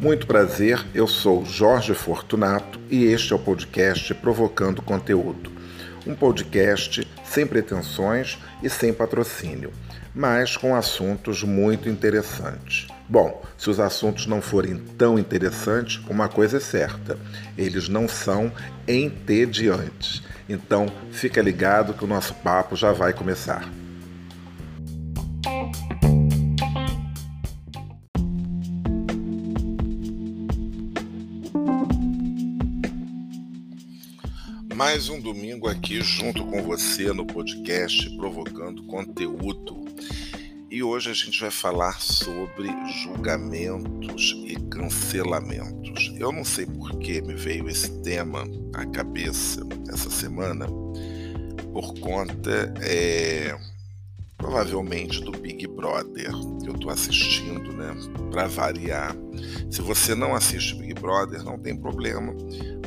Muito prazer, eu sou Jorge Fortunato e este é o podcast Provocando Conteúdo. Um podcast sem pretensões e sem patrocínio, mas com assuntos muito interessantes. Bom, se os assuntos não forem tão interessantes, uma coisa é certa: eles não são entediantes. Então, fica ligado que o nosso papo já vai começar. Mais um domingo aqui junto com você no podcast Provocando Conteúdo. E hoje a gente vai falar sobre julgamentos e cancelamentos. Eu não sei por que me veio esse tema à cabeça essa semana, por conta é, provavelmente do Big Brother que eu estou assistindo, né? Para variar. Se você não assiste Big Brother, não tem problema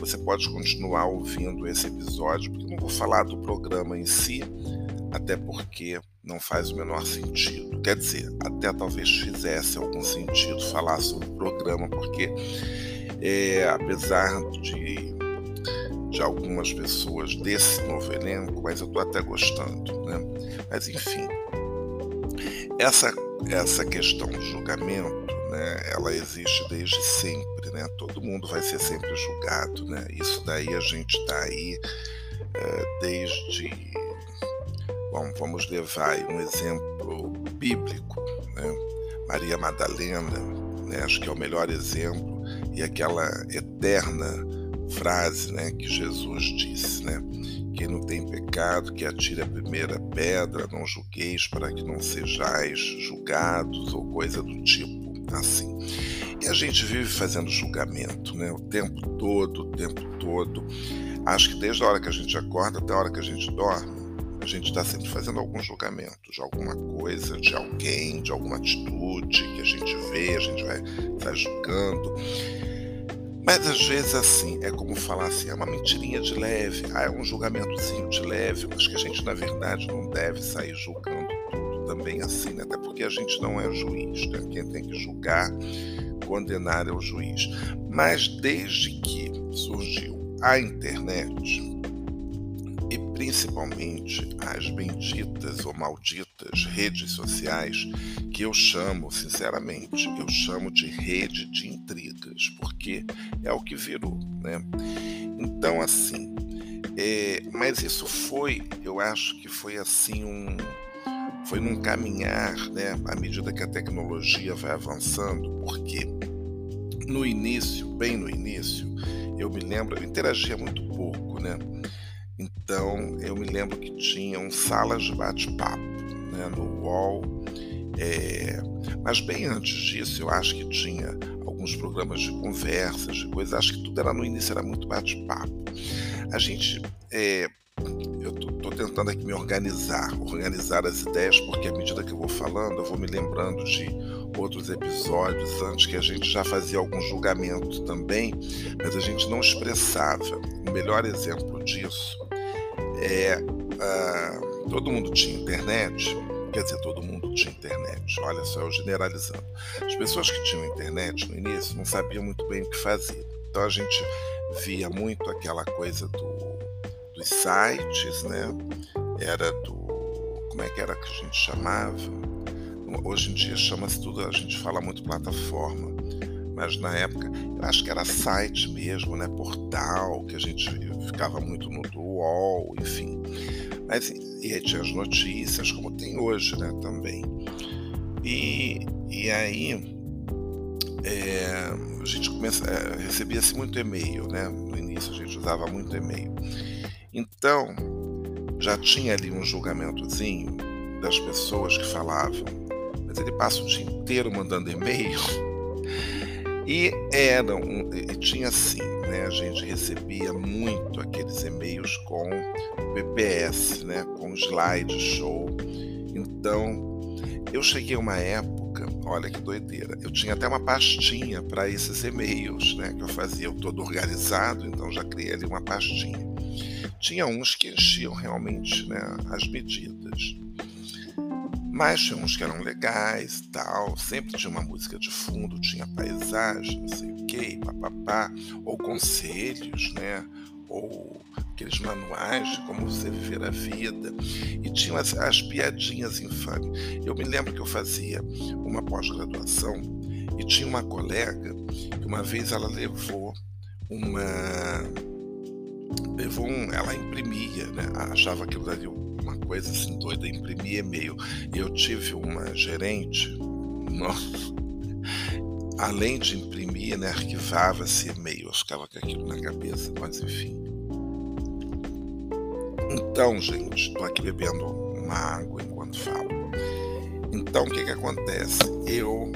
você pode continuar ouvindo esse episódio, porque eu não vou falar do programa em si, até porque não faz o menor sentido. Quer dizer, até talvez fizesse algum sentido falar sobre o programa, porque é, apesar de, de algumas pessoas desse novo elenco, mas eu estou até gostando, né? Mas enfim, essa, essa questão do julgamento né, ela existe desde sempre, né? Todo mundo vai ser sempre julgado, né? Isso daí a gente está aí é, desde, bom, vamos levar um exemplo bíblico, né? Maria Madalena, né? Acho que é o melhor exemplo e aquela eterna frase, né? Que Jesus disse, né? Quem não tem pecado, que atire a primeira pedra, não julgueis para que não sejais julgados ou coisa do tipo assim. E a gente vive fazendo julgamento, né? O tempo todo, o tempo todo. Acho que desde a hora que a gente acorda até a hora que a gente dorme, a gente está sempre fazendo algum julgamento de alguma coisa, de alguém, de alguma atitude que a gente vê, a gente vai julgando. Mas às vezes assim, é como falar assim, é uma mentirinha de leve, ah, é um julgamentozinho de leve, mas que a gente na verdade não deve sair julgando também assim, né? até porque a gente não é juiz, né? quem tem que julgar, condenar é o juiz. Mas desde que surgiu a internet, principalmente as benditas ou malditas redes sociais, que eu chamo, sinceramente, eu chamo de rede de intrigas, porque é o que virou, né? Então, assim, é, mas isso foi, eu acho que foi assim um foi num caminhar, né, à medida que a tecnologia vai avançando, porque no início, bem no início, eu me lembro, eu interagia muito pouco, né? Então eu me lembro que tinham salas de bate-papo, né, no UOL. É... Mas bem antes disso, eu acho que tinha alguns programas de conversas, de coisas. Acho que tudo era no início era muito bate-papo. A gente é, eu estou tentando aqui me organizar, organizar as ideias, porque à medida que eu vou falando, eu vou me lembrando de outros episódios antes que a gente já fazia algum julgamento também, mas a gente não expressava. O melhor exemplo disso é uh, todo mundo tinha internet, quer dizer, todo mundo tinha internet. Olha só, eu generalizando. As pessoas que tinham internet no início não sabiam muito bem o que fazer. Então a gente via muito aquela coisa do dos sites, né? Era do. Como é que era que a gente chamava? Hoje em dia chama-se tudo, a gente fala muito plataforma, mas na época eu acho que era site mesmo, né? Portal, que a gente ficava muito no UOL, enfim. Mas e aí tinha as notícias, como tem hoje, né? Também. E, e aí é, a gente começa, é, recebia-se muito e-mail, né? No início a gente usava muito e-mail. Então, já tinha ali um julgamentozinho das pessoas que falavam, mas ele passa o dia inteiro mandando e-mail. E era um, e tinha assim, né? A gente recebia muito aqueles e-mails com PPS, né? Com slide show. Então, eu cheguei a uma época, olha que doideira, eu tinha até uma pastinha para esses e-mails, né? Que eu fazia eu todo organizado, então já criei ali uma pastinha. Tinha uns que enchiam realmente né, as medidas. Mas tinha uns que eram legais tal, sempre tinha uma música de fundo, tinha paisagem, não sei o que, papapá, ou conselhos, né? Ou aqueles manuais de como você viver a vida. E tinha as, as piadinhas infames. Eu me lembro que eu fazia uma pós-graduação e tinha uma colega que uma vez ela levou uma. Levou um, ela imprimia, né? achava aquilo dali uma coisa assim doida, imprimia e-mail. Eu tive uma gerente, nossa, além de imprimir, né, arquivava-se e-mail, eu ficava com aquilo na cabeça, mas enfim. Então, gente, estou aqui bebendo uma água enquanto falo. Então, o que que acontece? Eu,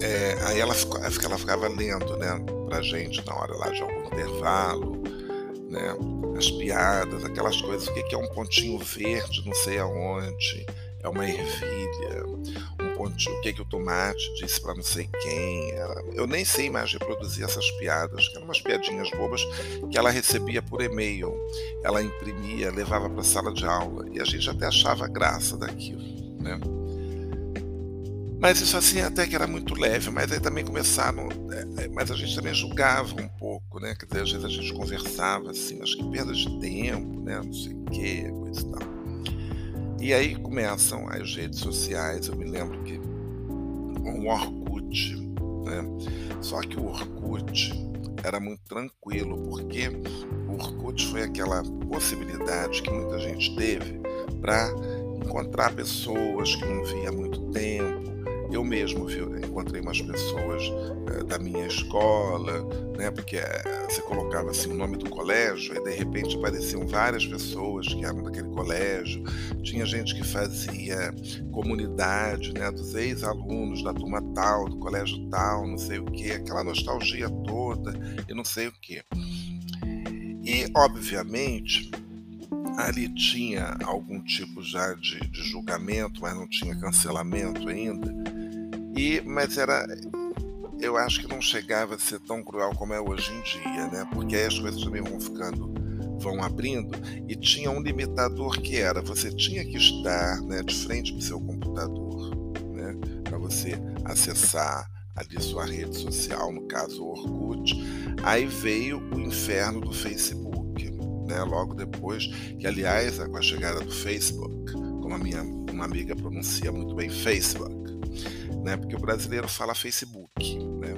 é, aí ela, ela ficava lendo, né, pra gente na hora lá de algum intervalo, né, as piadas, aquelas coisas, o que que é um pontinho verde, não sei aonde, é uma ervilha, um pontinho, o que que o tomate disse para não sei quem. Eu nem sei mais reproduzir essas piadas, que eram umas piadinhas bobas que ela recebia por e-mail. Ela imprimia, levava para a sala de aula e a gente até achava graça daquilo, né? Mas isso assim até que era muito leve, mas aí também começaram, é, é, mas a gente também julgava um pouco, né? Quer dizer, às vezes a gente conversava assim, mas que perda de tempo, né? Não sei o quê, coisa e tal. E aí começam as redes sociais, eu me lembro que o Orkut, né? Só que o Orkut era muito tranquilo, porque o Orkut foi aquela possibilidade que muita gente teve para encontrar pessoas que não via há muito tempo, eu mesmo viu, encontrei umas pessoas é, da minha escola, né, porque é, você colocava assim o nome do colégio e de repente apareciam várias pessoas que eram daquele colégio. Tinha gente que fazia comunidade, né, dos ex-alunos da turma tal, do colégio tal, não sei o que, aquela nostalgia toda e não sei o que. E obviamente ali tinha algum tipo já de, de, julgamento, mas não tinha cancelamento ainda. E, mas era. Eu acho que não chegava a ser tão cruel como é hoje em dia, né? Porque aí as coisas também vão ficando, vão abrindo, e tinha um limitador que era: você tinha que estar né, de frente para o seu computador, né? Para você acessar ali sua rede social, no caso o Orkut. Aí veio o inferno do Facebook, né? Logo depois, que aliás, com a chegada do Facebook, como a minha uma amiga pronuncia muito bem, Facebook né? Porque o brasileiro fala Facebook, né?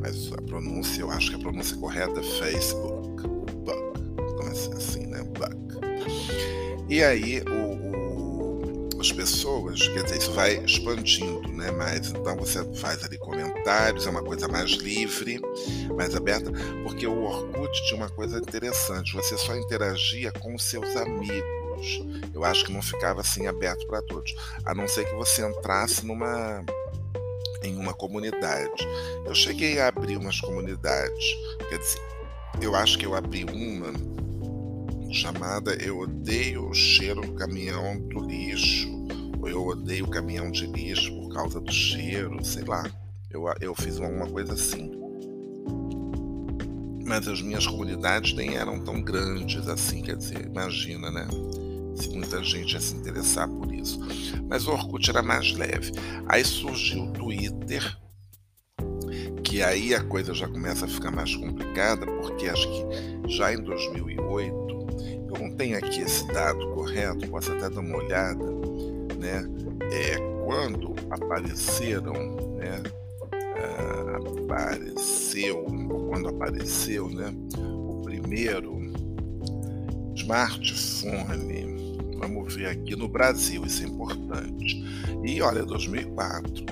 Mas a pronúncia, eu acho que a pronúncia correta é Facebook, Buck, começa assim, né? Buck. E aí o, o, as pessoas, quer dizer, isso vai expandindo, né? Mas então você faz ali comentários, é uma coisa mais livre, mais aberta, porque o Orkut tinha uma coisa interessante, você só interagia com seus amigos. Eu acho que não ficava assim aberto para todos, a não ser que você entrasse numa em uma comunidade. Eu cheguei a abrir umas comunidades, quer dizer, eu acho que eu abri uma chamada Eu Odeio o Cheiro do Caminhão do Lixo, ou Eu Odeio o Caminhão de Lixo por causa do cheiro, sei lá. Eu, eu fiz uma coisa assim. Mas as minhas comunidades nem eram tão grandes assim, quer dizer, imagina, né? se muita gente ia se interessar por isso. Mas o Orkut era mais leve. Aí surgiu o Twitter, que aí a coisa já começa a ficar mais complicada, porque acho que já em 2008, eu não tenho aqui esse dado correto, posso até dar uma olhada, né? É, quando apareceram, né? Uh, apareceu, quando apareceu, né? O primeiro smartphone Vamos ver aqui no Brasil, isso é importante. E olha, 2004.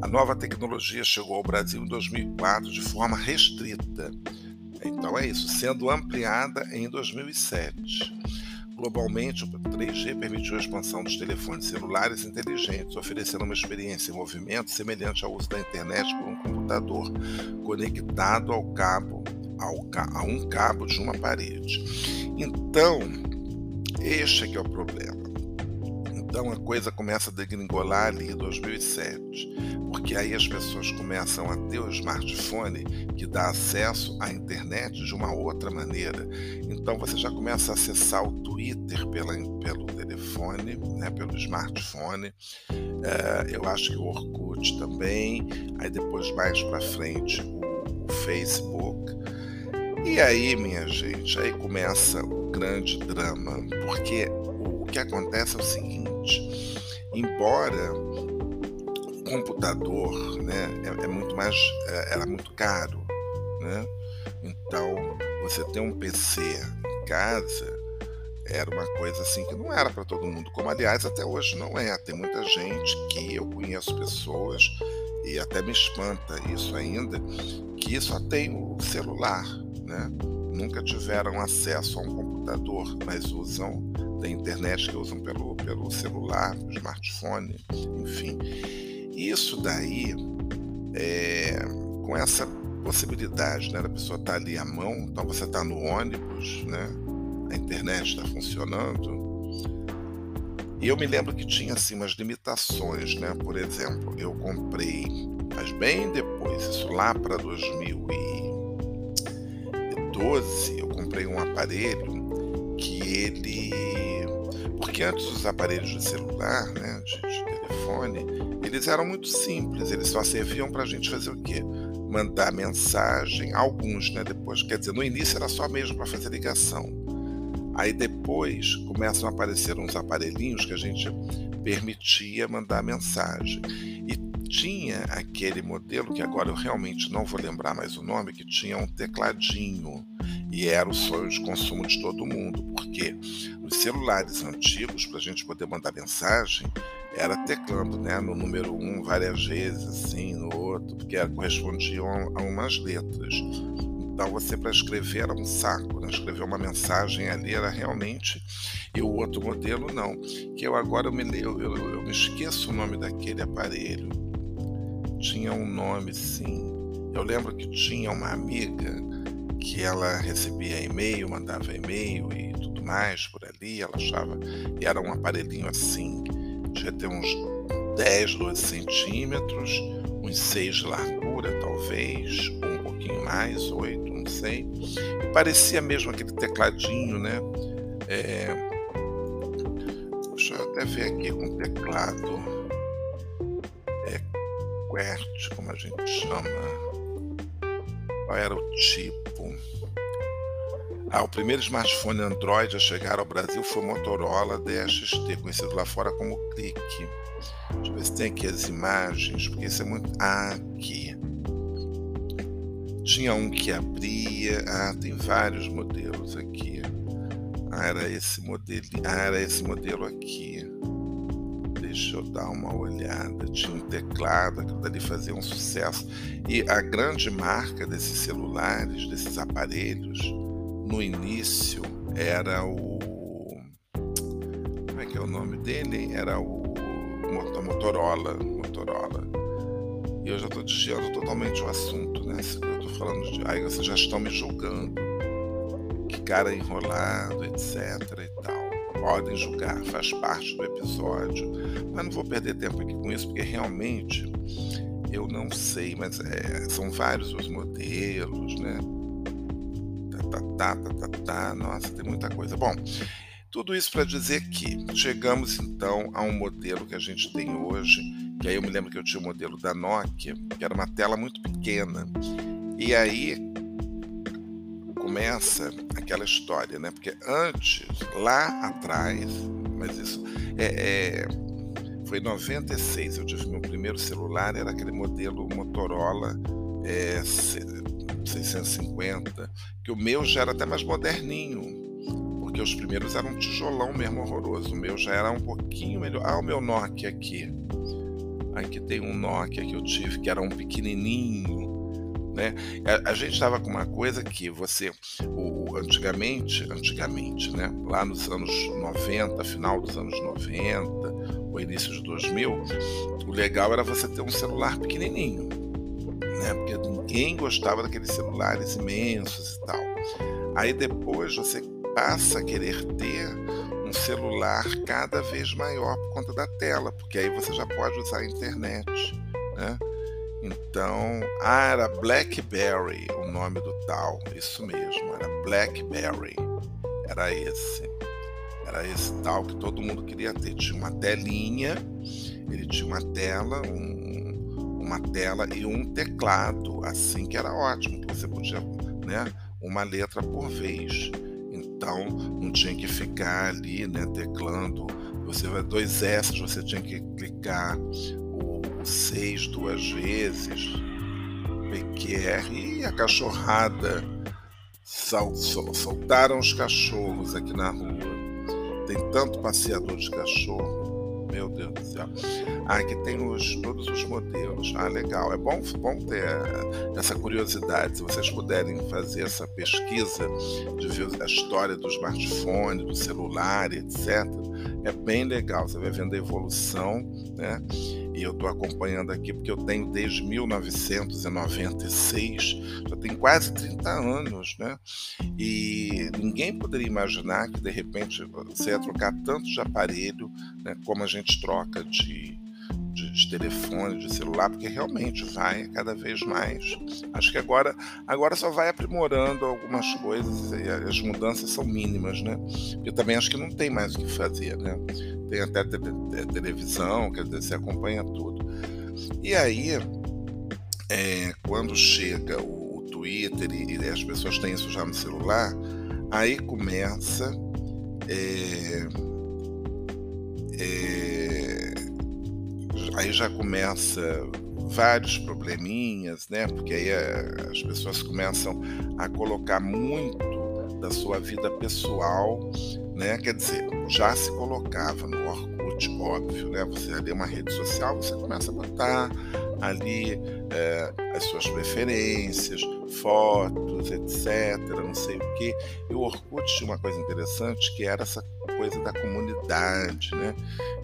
A nova tecnologia chegou ao Brasil em 2004 de forma restrita. Então é isso, sendo ampliada em 2007. Globalmente, o 3G permitiu a expansão dos telefones celulares inteligentes, oferecendo uma experiência em movimento semelhante ao uso da internet por um computador conectado ao cabo, ao, a um cabo de uma parede. Então, este é que é o problema. Então a coisa começa a degringolar ali em 2007, porque aí as pessoas começam a ter o smartphone que dá acesso à internet de uma outra maneira. Então você já começa a acessar o Twitter pela, pelo telefone, né, pelo smartphone, Uh, eu acho que o Orkut também, aí depois mais para frente o, o Facebook. E aí, minha gente, aí começa grande drama, porque o, que acontece é o seguinte: embora o computador, né, é, é muito mais, é, era muito caro, né? Então, você ter um PC em casa era uma coisa assim que não era para todo mundo, como aliás até hoje não é. Tem muita gente que eu conheço pessoas e até me espanta isso ainda, que só tem o celular, né? Nunca tiveram acesso a um computador, mas usam da internet que usam pelo, pelo celular, smartphone, enfim. Isso daí, é, com essa possibilidade né, da pessoa estar tá ali à mão, então você está no ônibus, né? a internet está funcionando. E eu me lembro que tinha assim umas limitações, né? Por exemplo, eu comprei, mas bem depois, isso lá para 2012, eu comprei um aparelho que ele, porque antes os aparelhos de celular, né, de, de telefone, eles eram muito simples, eles só serviam para a gente fazer o quê? Mandar mensagem, alguns, né? Depois, quer dizer, no início era só mesmo para fazer ligação. Aí depois começam a aparecer uns aparelhinhos que a gente permitia mandar mensagem. E tinha aquele modelo que agora eu realmente não vou lembrar mais o nome, que tinha um tecladinho e era o sonho de consumo de todo mundo, porque nos celulares antigos, para a gente poder mandar mensagem, era teclando né, no número um várias vezes, assim, no outro, porque correspondiam a umas letras. Então você para escrever era um saco, né? escrever uma mensagem ali era realmente e o outro modelo não. Que eu agora eu me eu, eu, eu me esqueço o nome daquele aparelho. Tinha um nome sim. Eu lembro que tinha uma amiga que ela recebia e-mail, mandava e-mail e tudo mais por ali, ela achava, e era um aparelhinho assim, devia ter uns 10, 12 centímetros, uns 6 de largura talvez, um pouquinho mais, 8 sei. E parecia mesmo aquele tecladinho, né? É... Deixa eu até ver aqui com teclado. É QWERTY, como a gente chama. Qual era o tipo? Ah, o primeiro smartphone Android a chegar ao Brasil foi o Motorola DXT, conhecido lá fora como Click. Deixa eu ver se tem aqui as imagens, porque isso é muito. Ah, aqui. Tinha um que abria. Ah, tem vários modelos aqui. Ah, era esse modelo. Ah, era esse modelo aqui. Deixa eu dar uma olhada. Tinha um teclado, aquilo dali fazia um sucesso. E a grande marca desses celulares, desses aparelhos, no início era o. Como é que é o nome dele? Era o Motorola. Motorola. E eu já estou desviando totalmente o assunto, né? Eu estou falando de. Aí vocês já estão me julgando. Que cara enrolado, etc e tal. Podem julgar, faz parte do episódio. Mas não vou perder tempo aqui com isso, porque realmente eu não sei, mas é, são vários os modelos, né? Tá, tá, tá, tá, tá, tá. Nossa, tem muita coisa. Bom, tudo isso para dizer que chegamos então a um modelo que a gente tem hoje que aí eu me lembro que eu tinha o um modelo da Nokia, que era uma tela muito pequena. E aí começa aquela história, né? Porque antes, lá atrás, mas isso é, é foi em 96, eu tive meu primeiro celular, era aquele modelo Motorola é, 650, que o meu já era até mais moderninho, porque os primeiros eram um tijolão mesmo horroroso, o meu já era um pouquinho melhor. Ah, o meu Nokia aqui, Aqui tem um Nokia que eu tive que era um pequenininho, né? A, a gente estava com uma coisa que você, o, antigamente, antigamente, né? Lá nos anos 90, final dos anos 90, o início de 2000, o legal era você ter um celular pequenininho, né? Porque ninguém gostava daqueles celulares imensos e tal. Aí depois você passa a querer ter um celular cada vez maior por conta da tela, porque aí você já pode usar a internet, né? Então, ah, era BlackBerry o nome do tal, isso mesmo, era BlackBerry, era esse, era esse tal que todo mundo queria ter. Tinha uma telinha, ele tinha uma tela, um, uma tela e um teclado, assim que era ótimo, que você podia, né, uma letra por vez. Então não tinha que ficar ali, né, teclando. Você vai dois S, você tinha que clicar 6 duas vezes, PQR e a cachorrada sol, sol, soltaram os cachorros aqui na rua. Tem tanto passeador de cachorro. Meu Deus do céu. Ah, aqui tem os, todos os modelos. Ah, legal. É bom, bom ter essa curiosidade. Se vocês puderem fazer essa pesquisa de ver a história do smartphone, do celular, etc., é bem legal. Você vai vendo a evolução, né? e eu estou acompanhando aqui porque eu tenho desde 1996, já tem quase 30 anos, né? E ninguém poderia imaginar que de repente você ia trocar tanto de aparelho, né, como a gente troca de, de, de, telefone, de celular, porque realmente vai cada vez mais. Acho que agora, agora só vai aprimorando algumas coisas e as mudanças são mínimas, né? Eu também acho que não tem mais o que fazer, né? tem até te televisão, quer dizer, você acompanha tudo. E aí, é, quando chega o, o Twitter e, e, as pessoas têm isso já no celular, aí começa. É, é, aí já começa vários probleminhas, né? Porque aí é, as pessoas começam a colocar muito da sua vida pessoal né? Quer dizer, já se colocava no Orkut, óbvio, né? Você ali é uma rede social, você começa a botar ali é, as suas preferências, fotos, etc, não sei o que. E o Orkut tinha uma coisa interessante que era essa coisa da comunidade, né?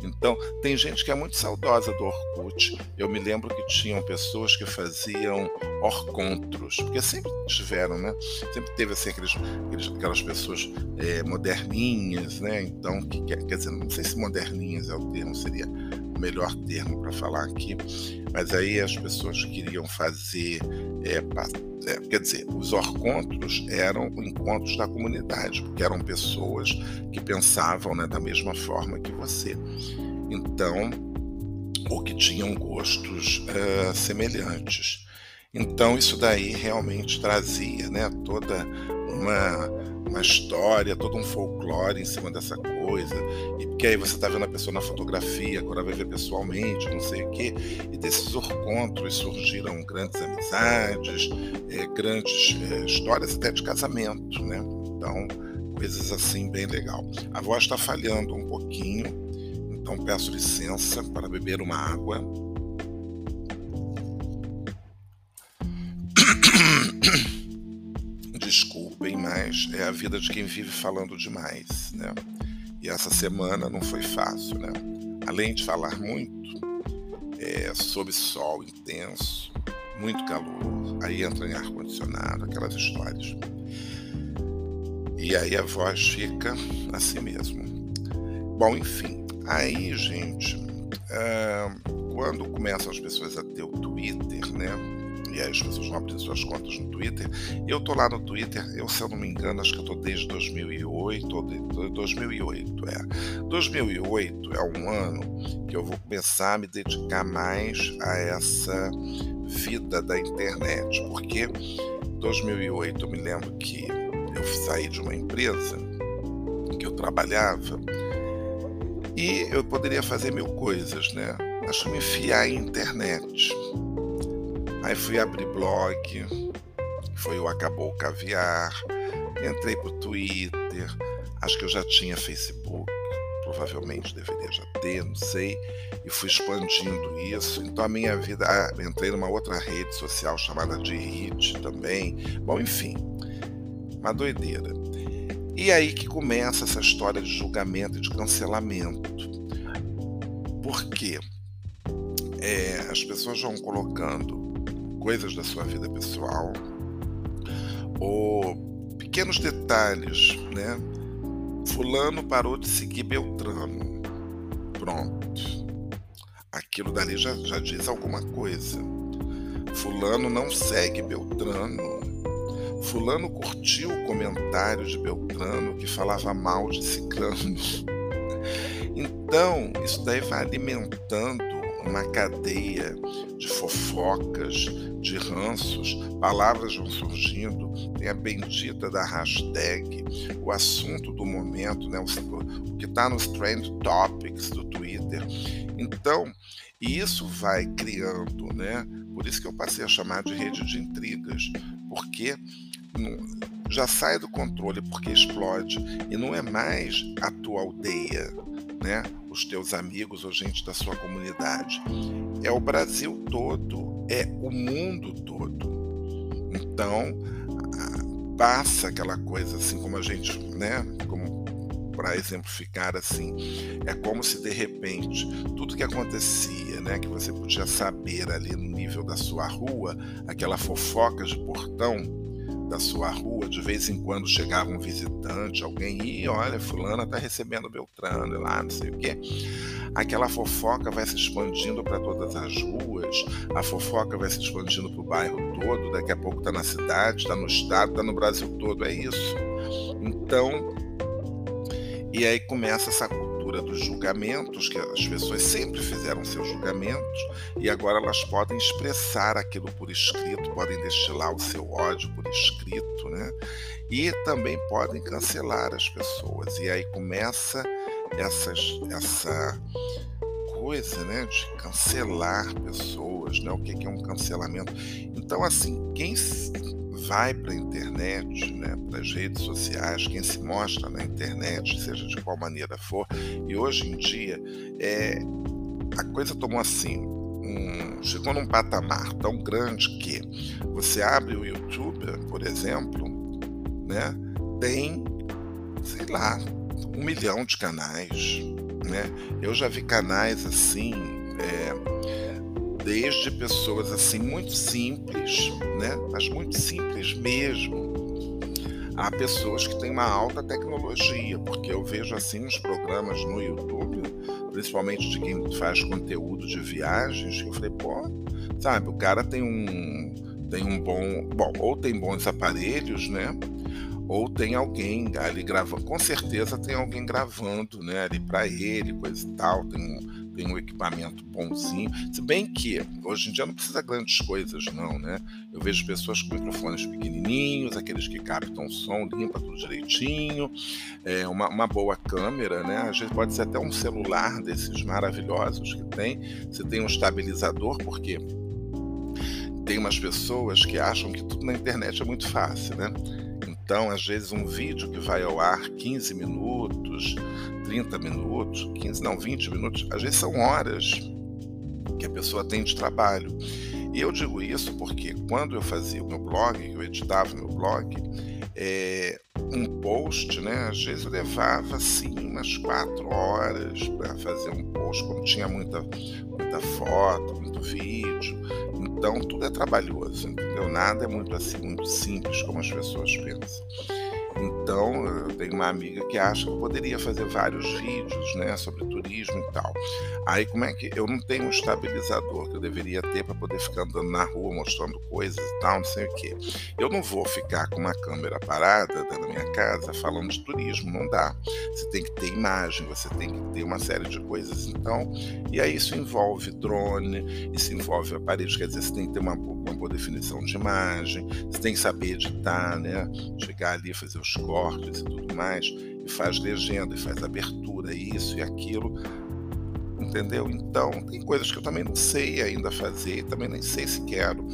Então, tem gente que é muito saudosa do Orkut. Eu me lembro que tinham pessoas que faziam orcontros, porque sempre tiveram, né? Sempre teve assim, aqueles, aqueles aquelas pessoas é, moderninhas, né? Então, que, quer dizer, não sei se moderninhas é o termo, seria melhor termo para falar aqui, mas aí as pessoas queriam fazer, é, é, quer dizer, os orcontros eram encontros da comunidade, porque eram pessoas que pensavam né, da mesma forma que você. Então, ou que tinham gostos uh, semelhantes. Então, isso daí realmente trazia né, toda uma, uma história, todo um folclore em cima dessa coisa. E porque aí você está vendo a pessoa na fotografia, agora vai ver pessoalmente, não sei o quê. E desses encontros surgiram grandes amizades, é, grandes é, histórias até de casamento, né? Então, coisas assim bem legal. A voz está falhando um pouquinho, então peço licença para beber uma água. Desculpem, mas é a vida de quem vive falando demais, né? E essa semana não foi fácil, né? Além de falar muito, é, sob sol intenso, muito calor, aí entra em ar-condicionado, aquelas histórias. E aí a voz fica assim mesmo. Bom, enfim, aí, gente, uh, quando começam as pessoas a ter o Twitter, né? As pessoas vão abrir suas contas no Twitter. Eu tô lá no Twitter, eu, se eu não me engano, acho que eu tô desde 2008, ou de, 2008, é. 2008 é um ano que eu vou começar a me dedicar mais a essa vida da internet, porque 2008 eu me lembro que eu saí de uma empresa que eu trabalhava e eu poderia fazer mil coisas, né? Mas me enfiar em internet. Aí fui abrir blog, foi o Acabou o Caviar, entrei pro Twitter, acho que eu já tinha Facebook, provavelmente deveria já ter, não sei, e fui expandindo isso. Então a minha vida, ah, entrei numa outra rede social chamada de Hit também. Bom, enfim, uma doideira. E aí que começa essa história de julgamento e de cancelamento. Por quê? É, as pessoas vão colocando coisas da sua vida pessoal ou pequenos detalhes, né? Fulano parou de seguir Beltrano. Pronto. Aquilo dali já, já diz alguma coisa. Fulano não segue Beltrano Fulano curtiu o comentário de Beltrano que falava mal de Ciclano. Então, isso daí vai alimentando uma cadeia de fofocas, de ranços, palavras vão surgindo, tem a bendita da hashtag, o assunto do momento, né, o, que está nos trend topics do Twitter. Então, isso vai criando, né? Por isso que eu passei a chamar de rede de intrigas, porque já sai do controle porque explode e não é mais a tua aldeia, né? Os teus amigos ou gente da sua comunidade. É o Brasil todo, é o mundo todo. Então, passa aquela coisa assim como a gente, né, como para exemplificar assim, é como se de repente tudo que acontecia, né, que você podia saber ali no nível da sua rua, aquela fofoca de portão, da sua rua, de vez em quando chegava um visitante, alguém, e olha, fulana está recebendo Beltrano lá, não sei o quê. Aquela fofoca vai se expandindo para todas as ruas, a fofoca vai se expandindo para o bairro todo, daqui a pouco está na cidade, está no estado, está no Brasil todo, é isso. Então, e aí começa essa dos julgamentos, que as pessoas sempre fizeram seus julgamentos, e agora elas podem expressar aquilo por escrito, podem destilar o seu ódio por escrito, né? E também podem cancelar as pessoas. E aí começa essas, essa coisa, né, de cancelar pessoas, né? O que é um cancelamento? Então, assim, quem vai para a internet, né, para as redes sociais, quem se mostra na internet, seja de qual maneira for, e hoje em dia é, a coisa tomou assim, um, chegou num patamar tão grande que você abre o YouTube, por exemplo, né, tem, sei lá, um milhão de canais. Né? Eu já vi canais assim. É, desde pessoas assim muito simples, né? Mas muito simples mesmo. Há pessoas que têm uma alta tecnologia, porque eu vejo assim uns programas no YouTube, principalmente de quem faz conteúdo de viagens, que eu falei, pô, sabe, o cara tem um tem um bom, bom, ou tem bons aparelhos, né? Ou tem alguém ali gravando, com certeza tem alguém gravando, né, ali para ele, coisa e tal, tem um tem um equipamento bonzinho. Se bem que hoje em dia não precisa grandes coisas, não, né? Eu vejo pessoas com microfones pequenininhos, aqueles que captam som, limpa tudo direitinho, é, uma, uma boa câmera, né? Às vezes pode ser até um celular desses maravilhosos que tem. Você tem um estabilizador, porque tem umas pessoas que acham que tudo na internet é muito fácil, né? Então, às vezes, um vídeo que vai ao ar 15 minutos, 30 minutos, 15, não, 20 minutos, às vezes são horas que a pessoa tem de trabalho. E eu digo isso porque quando eu fazia o meu blog, eu editava o meu blog, é, um post, né? Às vezes levava assim umas quatro horas para fazer um post, como tinha muita, muita foto, muito vídeo. Então tudo é trabalhoso, entendeu? Nada é muito assim, muito simples como as pessoas pensam. Então, eu tenho uma amiga que acha que eu poderia fazer vários vídeos, né, sobre turismo e tal. Aí, como é que eu não tenho um estabilizador que eu deveria ter para poder ficar andando na rua mostrando coisas e tal, não sei o quê. Eu não vou ficar com uma câmera parada dentro da minha casa falando de turismo, não dá. Você tem que ter imagem, você tem que ter uma série de coisas. Então, e aí isso envolve drone, isso envolve aparelhos, quer dizer, você tem que ter uma, uma boa definição de imagem, você tem que saber editar, né? Chegar ali, fazer os cortes e tudo mais, e faz legenda, e faz abertura, isso e aquilo. Entendeu? Então, tem coisas que eu também não sei ainda fazer, também nem sei se quero.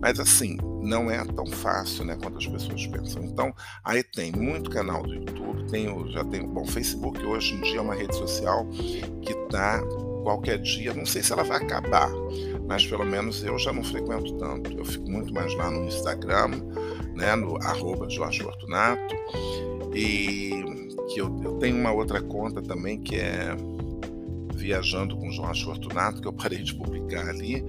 Mas assim, não é tão fácil, né, quanto as pessoas pensam. Então, aí tem muito canal do YouTube, tenho, já tenho, bom, Facebook hoje em dia é uma rede social que tá qualquer dia, não sei se ela vai acabar, mas pelo menos eu já não frequento tanto. Eu fico muito mais lá no Instagram, né, no arroba Jorge Fortunato, e que eu, eu tenho uma outra conta também que é Viajando com Jorge Fortunato, que eu parei de publicar ali,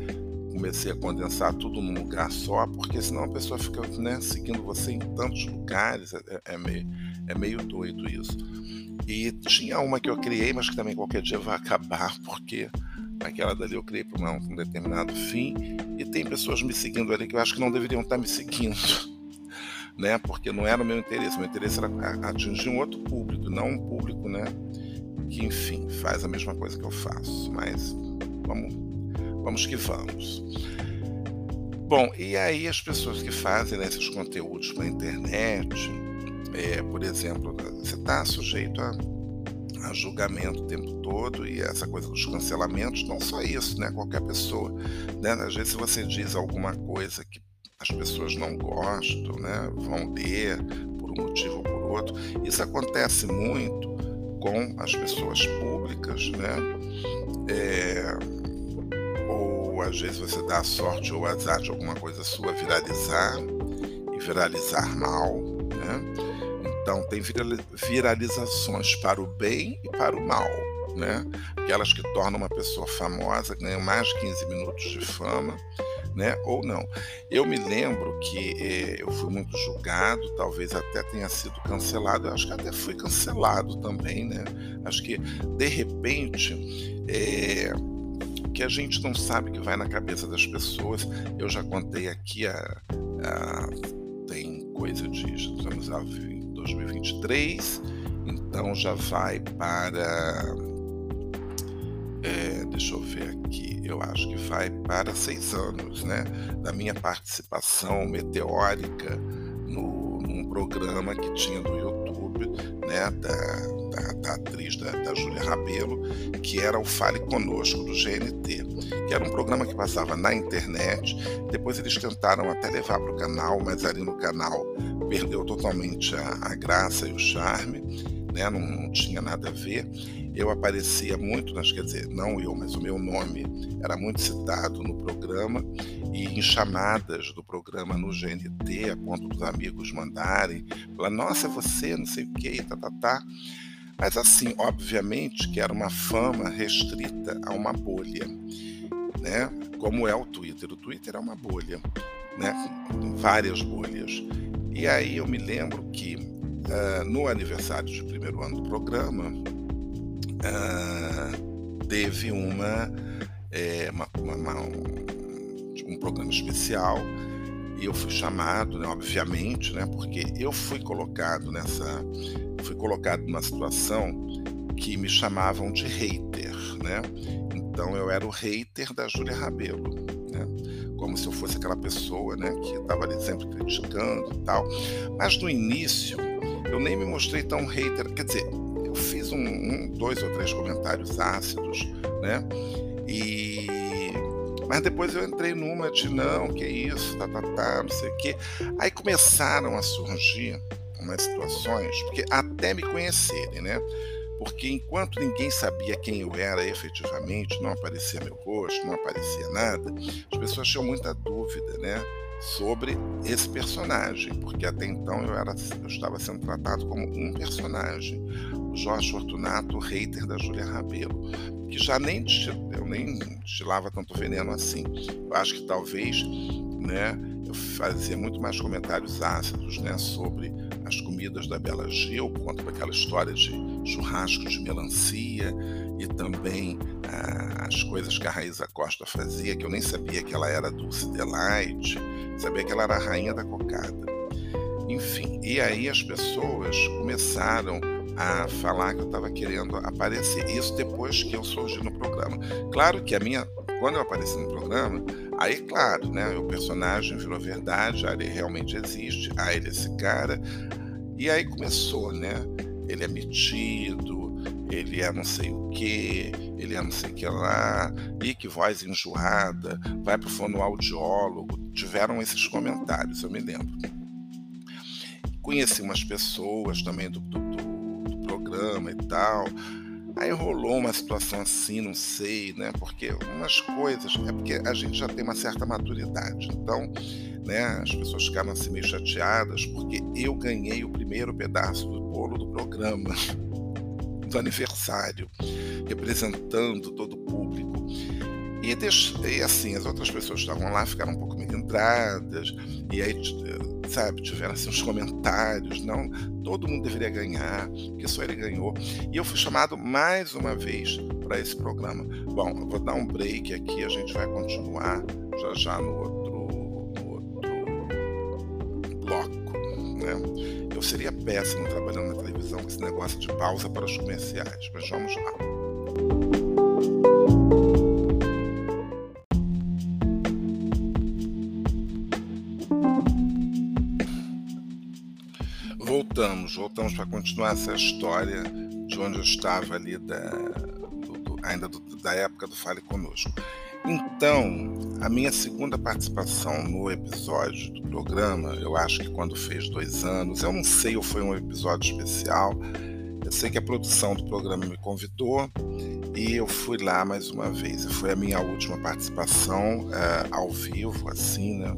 comecei a condensar tudo num lugar só, porque senão a pessoa fica né, seguindo você em tantos lugares, é, é, meio, é meio doido isso. E tinha uma que eu criei, mas que também qualquer dia vai acabar, porque aquela dali eu criei para um determinado fim, e tem pessoas me seguindo ali que eu acho que não deveriam estar me seguindo né? Porque não era o meu interesse. Meu interesse era atingir um outro público, não um público, né? que, enfim, faz a mesma coisa que eu faço, mas vamos, vamos que vamos. Bom, e aí as pessoas que fazem né, esses conteúdos para a internet, é, por exemplo, você está sujeito a, a, julgamento o tempo todo e essa coisa dos cancelamentos, não só isso, né? Qualquer pessoa. Né? Às vezes você diz alguma coisa que as pessoas não gostam, né? Vão ler por um motivo ou por outro. Isso acontece muito com as pessoas públicas, né? É, ou às vezes você dá a sorte ou azar de alguma coisa sua viralizar e viralizar mal, né? Então tem viralizações para o bem e para o mal, né? Aquelas que tornam uma pessoa famosa, ganham mais de 15 minutos de fama, né? Ou não. Eu me lembro que eh, eu fui muito julgado, talvez até tenha sido cancelado. Eu acho que até fui cancelado também, né? Acho que de repente eh, que a gente não sabe que vai na cabeça das pessoas. Eu já contei aqui a, a tem coisa de estamos em 2023, então já vai para é, deixa eu ver aqui, eu acho que vai para seis anos, né? Da minha participação meteórica no, num programa que tinha no YouTube, né? Da, da, da atriz da, da Júlia Rabelo, que era o Fale Conosco do GNT, que era um programa que passava na internet. Depois eles tentaram até levar para o canal, mas ali no canal perdeu totalmente a, a graça e o charme, né? Não, não tinha nada a ver eu aparecia muito, nas, quer dizer, não eu, mas o meu nome era muito citado no programa e em chamadas do programa no GNT, a ponto dos amigos mandarem, falar, nossa, é você, não sei o que, tá, tá, tá. Mas assim, obviamente que era uma fama restrita a uma bolha, né? Como é o Twitter. O Twitter é uma bolha, né? Várias bolhas. E aí eu me lembro que uh, no aniversário de primeiro ano do programa, uh, teve uma, é, uma, uma um, um, programa especial e eu fui chamado, né, obviamente, né, porque eu fui colocado nessa, fui colocado numa situação que me chamavam de hater, né? Então eu era o hater da Júlia Rabelo, né? Como se eu fosse aquela pessoa, né, que estava ali sempre criticando e tal. Mas no início eu nem me mostrei tão hater, quer dizer, eu fiz um, um, dois ou três comentários ácidos, né? E mas depois eu entrei numa de não, que isso, tá, tá, tá, não sei o quê. Aí começaram a surgir umas situações, porque até me conhecerem, né? Porque enquanto ninguém sabia quem eu era efetivamente, não aparecia meu rosto, não aparecia nada, as pessoas tinham muita dúvida, né? Sobre esse personagem, porque até então eu, era, eu estava sendo tratado como um personagem, o Jorge Fortunato, o hater da Júlia Rabelo, que já nem eu nem destilava tanto veneno assim. Eu acho que talvez, né, eu fazia muito mais comentários ácidos, né, sobre as comidas da Bela Gil, por conta daquela história de churrasco de melancia e também as coisas que a Raíza Costa fazia, que eu nem sabia que ela era Dulce Delight, sabia que ela era a rainha da cocada. Enfim, e aí as pessoas começaram a falar que eu estava querendo aparecer. Isso depois que eu surgi no programa. Claro que a minha, quando eu apareci no programa, aí claro, né, o personagem virou verdade, ele realmente existe, ah, ele é esse cara. E aí começou, né? Ele é metido, ele é não sei o que, ele é não sei o que lá, e que voz enjoada, vai pro fonoaudiólogo. Tiveram esses comentários, eu me lembro. Conheci umas pessoas também do, do, do programa e tal. Aí rolou uma situação assim, não sei, né? Porque umas coisas, é porque a gente já tem uma certa maturidade. Então, né, as pessoas ficaram assim meio chateadas porque eu ganhei o primeiro pedaço do bolo do programa do aniversário, representando todo o público. E, e assim, as outras pessoas que estavam lá ficaram um pouco melindradas, e aí, sabe, tiveram assim, uns comentários, não, todo mundo deveria ganhar, porque só ele ganhou. E eu fui chamado mais uma vez para esse programa. Bom, eu vou dar um break aqui, a gente vai continuar já já no outro, no outro bloco. Né? Eu seria péssimo trabalhando na televisão com esse negócio de pausa para os comerciais, mas vamos lá. Voltamos, voltamos para continuar essa história de onde eu estava ali da, do, do, ainda do, da época do Fale Conosco. Então, a minha segunda participação no episódio do programa, eu acho que quando fez dois anos, eu não sei ou foi um episódio especial, eu sei que a produção do programa me convidou e eu fui lá mais uma vez. Foi a minha última participação é, ao vivo, assim, né?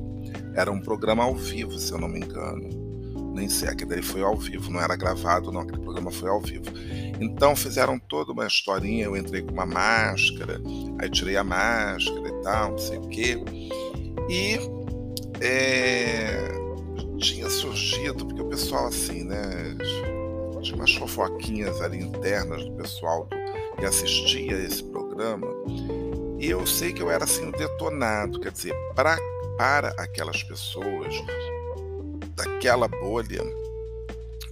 Era um programa ao vivo, se eu não me engano nem sei, aquele foi ao vivo, não era gravado, não, aquele programa foi ao vivo. Então fizeram toda uma historinha, eu entrei com uma máscara, aí tirei a máscara e tal, não sei o quê. E é, tinha surgido, porque o pessoal assim, né, tinha umas fofoquinhas ali internas do pessoal do, que assistia esse programa, e eu sei que eu era assim detonado, quer dizer, pra, para aquelas pessoas daquela bolha,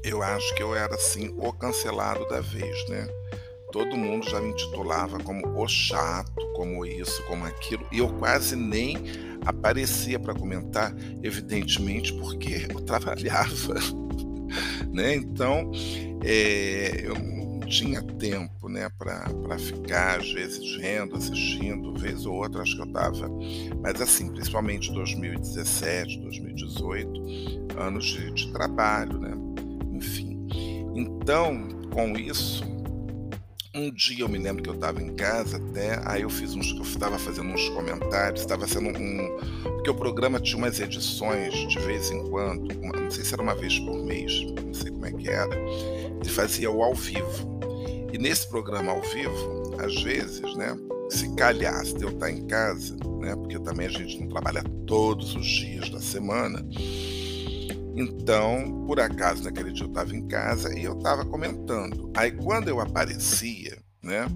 eu acho que eu era assim o cancelado da vez, né? Todo mundo já me intitulava como o chato, como isso, como aquilo, e eu quase nem aparecia para comentar, evidentemente porque eu trabalhava, né? Então, é, eu tinha tempo né, para ficar, às vezes, vendo, assistindo, vez ou outra, acho que eu estava. Mas, assim, principalmente 2017, 2018, anos de, de trabalho, né? Enfim. Então, com isso, um dia eu me lembro que eu estava em casa até, aí eu fiz uns, eu estava fazendo uns comentários, estava sendo um, porque o programa tinha umas edições de vez em quando, uma, não sei se era uma vez por mês, não sei como é que era, ele fazia o ao vivo. E nesse programa ao vivo, às vezes, né, se calhasse de eu estar em casa, né, porque também a gente não trabalha todos os dias da semana, então, por acaso, naquele dia eu estava em casa e eu estava comentando. Aí, quando eu aparecia, né,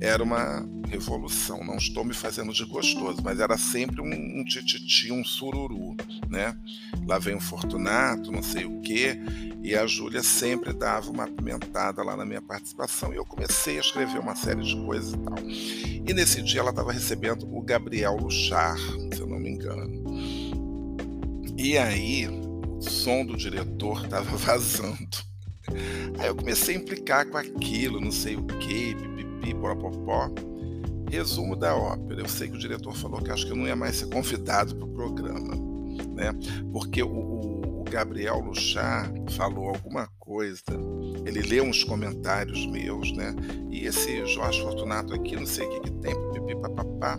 era uma revolução. Não estou me fazendo de gostoso, mas era sempre um, um tititi, um sururu, né? Lá vem o Fortunato, não sei o quê, e a Júlia sempre dava uma apimentada lá na minha participação e eu comecei a escrever uma série de coisas e tal. E nesse dia ela estava recebendo o Gabriel Luchar, se eu não me engano. E aí, som do diretor estava vazando. Aí eu comecei a implicar com aquilo, não sei o que, pipipi, porapopó. Resumo da ópera. Eu sei que o diretor falou que acho que eu não ia mais ser convidado para o programa, né? Porque o, o, o Gabriel Luchar falou alguma coisa, ele leu uns comentários meus, né? E esse Jorge Fortunato aqui, não sei o que, que tem, pipipi, papapá.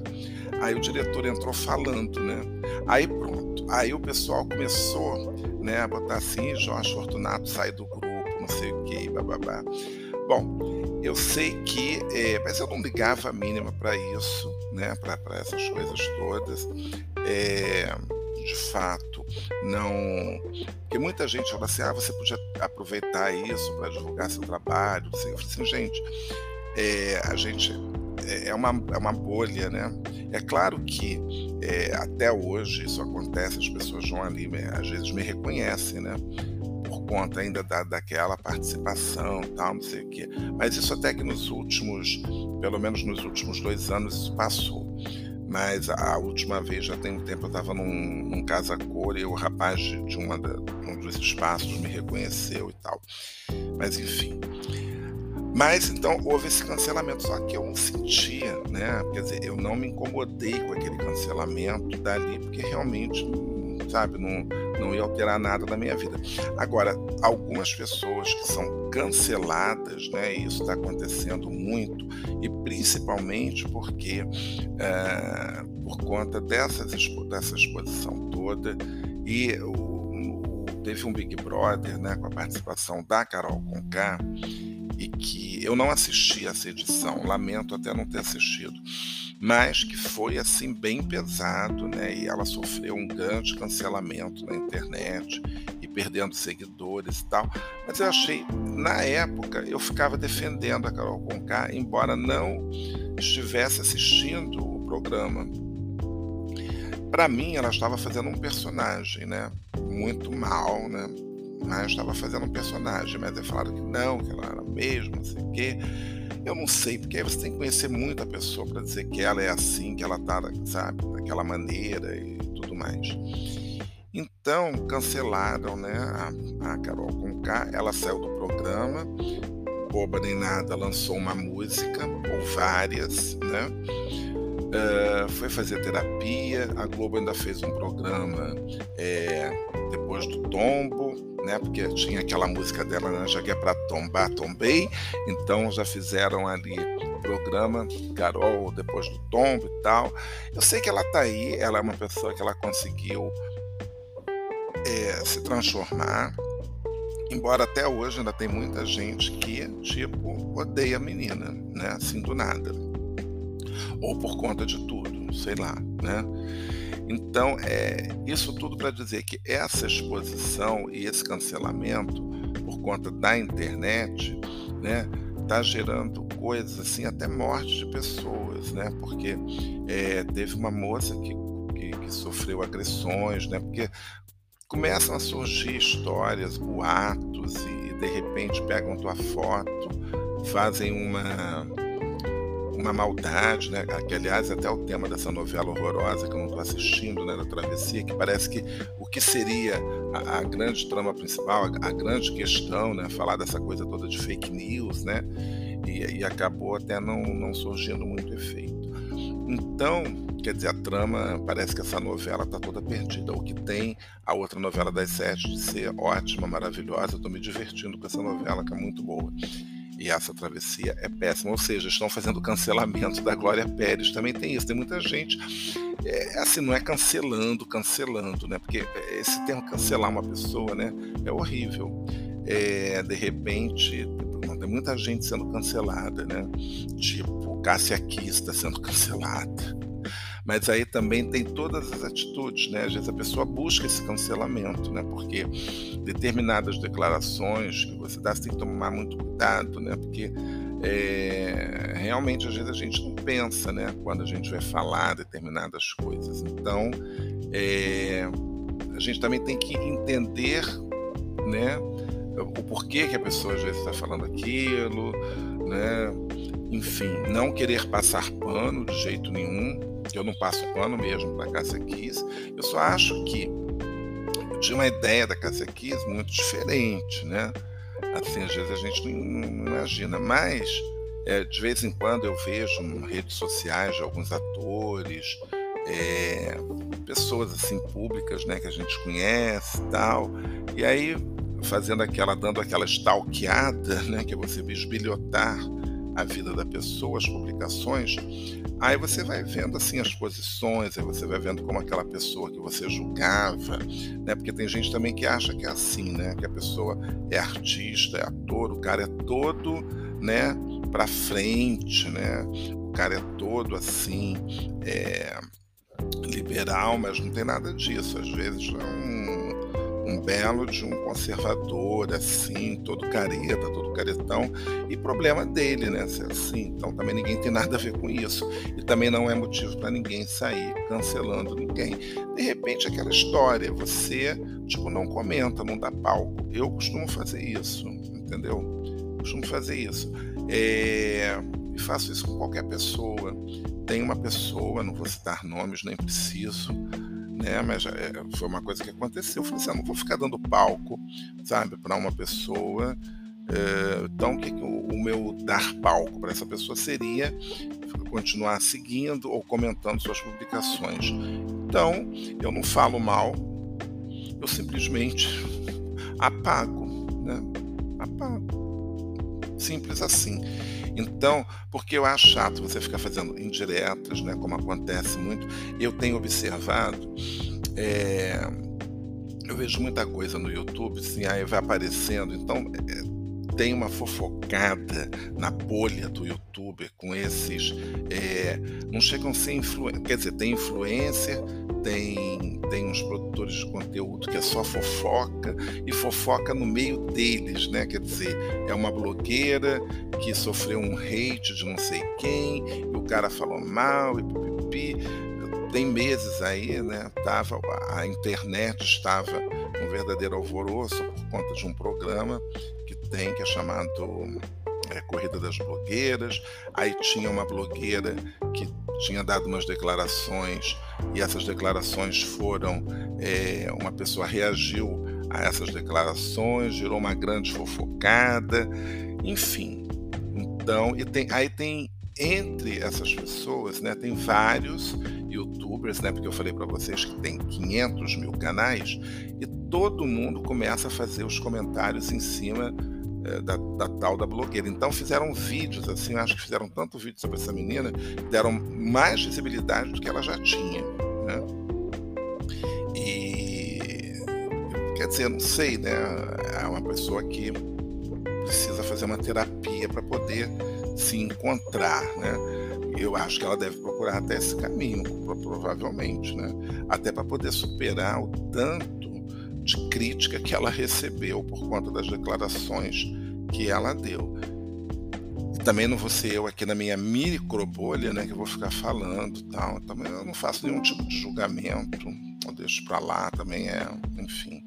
Aí o diretor entrou falando, né? Aí pronto. Aí o pessoal começou, né, botar assim, Jorge Fortunato sai do grupo, não sei o que, bababá. Bom, eu sei que, é, mas eu não ligava a mínima para isso, né, para essas coisas todas. É, de fato, não. Porque muita gente fala assim: ah, você podia aproveitar isso para divulgar seu trabalho. Eu falei assim, gente, é, a gente é, é uma, é uma bolha, né? É claro que é, até hoje isso acontece, as pessoas vão ali, às vezes me reconhecem, né? Por conta ainda da, daquela participação, tal, não sei o quê. Mas isso até que nos últimos, pelo menos nos últimos dois anos, isso passou. Mas a, última vez, já tem um tempo, eu estava num, num casa cor e o rapaz de, de uma da, um dos espaços me reconheceu e tal. Mas enfim. Mas então houve esse cancelamento, só que eu não sentia, né? Quer dizer, eu não me incomodei com aquele cancelamento dali, porque realmente, sabe, não, não ia alterar nada na minha vida. Agora, algumas pessoas que são canceladas, né? E isso está acontecendo muito, e principalmente porque é, por conta dessas, dessa exposição toda, e o, o, teve um Big Brother, né, com a participação da Carol Conká, e que eu não assisti essa edição, lamento até não ter assistido, mas que foi assim bem pesado, né? E ela sofreu um grande cancelamento na internet e perdendo seguidores e tal. Mas eu achei, na época, eu ficava defendendo a Carol Conká, embora não estivesse assistindo o programa. Para mim, ela estava fazendo um personagem, né? Muito mal, né? Mas estava fazendo um personagem, mas aí falaram que não, que ela era mesmo, não sei o quê. Eu não sei, porque aí você tem que conhecer muito a pessoa para dizer que ela é assim, que ela tá, sabe, daquela maneira e tudo mais. Então, cancelaram, né, a, a Carol Conká, ela saiu do programa, boba nem nada, lançou uma música, ou várias, né, uh, foi fazer terapia, a Globo ainda fez um programa é, depois do tombo, né? Porque tinha aquela música dela, né? Já que é para tombar, tombei. Então já fizeram ali programa Carol depois do tombo e tal. Eu sei que ela tá aí, ela é uma pessoa que ela conseguiu é, se transformar. Embora até hoje ainda tem muita gente que, tipo, odeia a menina, né? Assim do nada. Ou por conta de tudo, sei lá, né? Então, é, isso tudo para dizer que essa exposição e esse cancelamento por conta da internet, né, está gerando coisas assim, até morte de pessoas, né? Porque é, teve uma moça que, que, que, sofreu agressões, né? Porque começam a surgir histórias, boatos e de repente pegam tua foto, fazem uma uma maldade, né? Que aliás até o tema dessa novela horrorosa que eu não estou assistindo, né? Da travessia, que parece que o que seria a, a grande trama principal, a, a, grande questão, né? Falar dessa coisa toda de fake news, né? E, e acabou até não, não surgindo muito efeito. Então, quer dizer, a trama parece que essa novela está toda perdida. O que tem a outra novela das sete de ser ótima, maravilhosa. Eu estou me divertindo com essa novela que é muito boa e essa travessia é péssima. Ou seja, estão fazendo cancelamento da Glória Pérez. Também tem isso. Tem muita gente. É, assim, não é cancelando, cancelando, né? Porque esse termo cancelar uma pessoa, né? É horrível. É, de repente, tem muita gente sendo cancelada, né? Tipo, Cássia Kiss está sendo cancelada mas aí também tem todas as atitudes, né? Às vezes a pessoa busca esse cancelamento, né? Porque determinadas declarações que você dá, você tem que tomar muito cuidado, né? Porque é, realmente às vezes a gente não pensa, né? Quando a gente vai falar determinadas coisas. Então, é, a gente também tem que entender, né? O porquê que a pessoa às vezes está falando aquilo, né? Enfim, não querer passar pano de jeito nenhum, eu não passo pano mesmo para Cássia Kiss. Eu só acho que eu tinha uma ideia da Cássia Kiss muito diferente, né? Assim, às vezes a gente não, não imagina, mas é, de vez em quando eu vejo em redes sociais de alguns atores, é, pessoas assim públicas, né, que a gente conhece, tal, e aí fazendo aquela, dando aquela stalkeada, né, que é você bisbilhotar a vida da pessoa, as publicações, aí você vai vendo assim as posições, aí você vai vendo como aquela pessoa que você julgava, né? Porque tem gente também que acha que é assim, né? Que a pessoa é artista, é ator, o cara é todo, né? Para frente, né? O cara é todo assim, é, liberal, mas não tem nada disso. Às vezes é um um belo de um conservador, assim, todo careta, todo caretão, e problema dele, né? Ser assim. Então também ninguém tem nada a ver com isso. E também não é motivo para ninguém sair cancelando ninguém. De repente, aquela história, você, tipo, não comenta, não dá palco. Eu costumo fazer isso, entendeu? Costumo fazer isso. É... E faço isso com qualquer pessoa. Tem uma pessoa, não vou citar nomes, nem preciso, né? Mas é, foi uma coisa que aconteceu. Eu falei assim, eu não vou ficar dando palco, sabe, para uma pessoa. É, então, que, o, o meu dar palco para essa pessoa seria continuar seguindo ou comentando suas publicações. Então, eu não falo mal, eu simplesmente apago, né? Apago. Simples assim. Então, porque eu acho chato você ficar fazendo indiretas, né, como acontece muito, eu tenho observado, é, eu vejo muita coisa no YouTube, assim, aí vai aparecendo, então é, tem uma fofocada na bolha do YouTube com esses. É, não chegam a ser influência, quer dizer, tem influencer, tem, tem uns produtores de conteúdo que é só fofoca e fofoca no meio deles, né? Quer dizer, é uma blogueira que sofreu um hate de não sei quem, e o cara falou mal e pipipi. Tem meses aí, né? Tava, a internet estava um verdadeiro alvoroço por conta de um programa que tem, que é chamado é, Corrida das Blogueiras. Aí tinha uma blogueira que tinha dado umas declarações e essas declarações foram. É, uma pessoa reagiu a essas declarações, gerou uma grande fofocada, enfim. Então, e tem, aí tem entre essas pessoas, né, tem vários youtubers, né, porque eu falei para vocês que tem 500 mil canais, e todo mundo começa a fazer os comentários em cima é, da, da, tal da blogueira. Então fizeram vídeos, assim, acho que fizeram tanto vídeo sobre essa menina, deram mais visibilidade do que ela já tinha. Né? E quer dizer, não sei, né? É uma pessoa que precisa fazer uma terapia para poder se encontrar, né? Eu acho que ela deve procurar até esse caminho, provavelmente, né? Até para poder superar o tanto de crítica que ela recebeu por conta das declarações que ela deu. E também não vou ser eu aqui na minha micro bolha, né, que vou ficar falando, tal. Também eu não faço nenhum tipo de julgamento, eu deixo para lá, também é, enfim.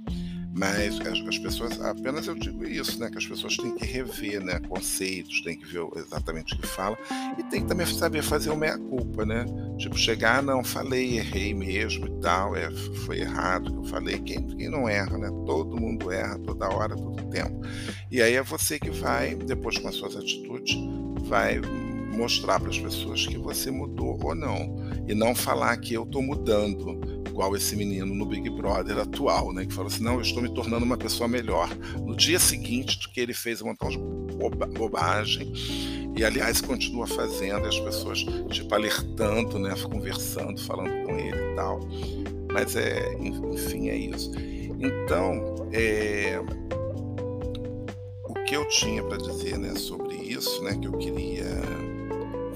Mas as, as, pessoas, apenas eu digo isso, né? Que as pessoas têm que rever né, conceitos, têm que ver exatamente o que fala e tem que também saber fazer o meia-culpa, né? Tipo, chegar, não, falei, errei mesmo e tal, é, foi errado que eu falei. Quem, quem não erra, né? Todo mundo erra, toda hora, todo tempo. E aí é você que vai, depois com as suas atitudes, vai mostrar para as pessoas que você mudou ou não. E não falar que eu estou mudando igual esse menino no Big Brother atual, né? Que falou assim: não, eu estou me tornando uma pessoa melhor. No dia seguinte que ele fez um montão de bobagem, e aliás continua fazendo, e as pessoas, tipo, alertando, né? Conversando, falando com ele e tal. Mas é, enfim, é isso. Então, é, o que eu tinha para dizer né, sobre isso, né, que eu queria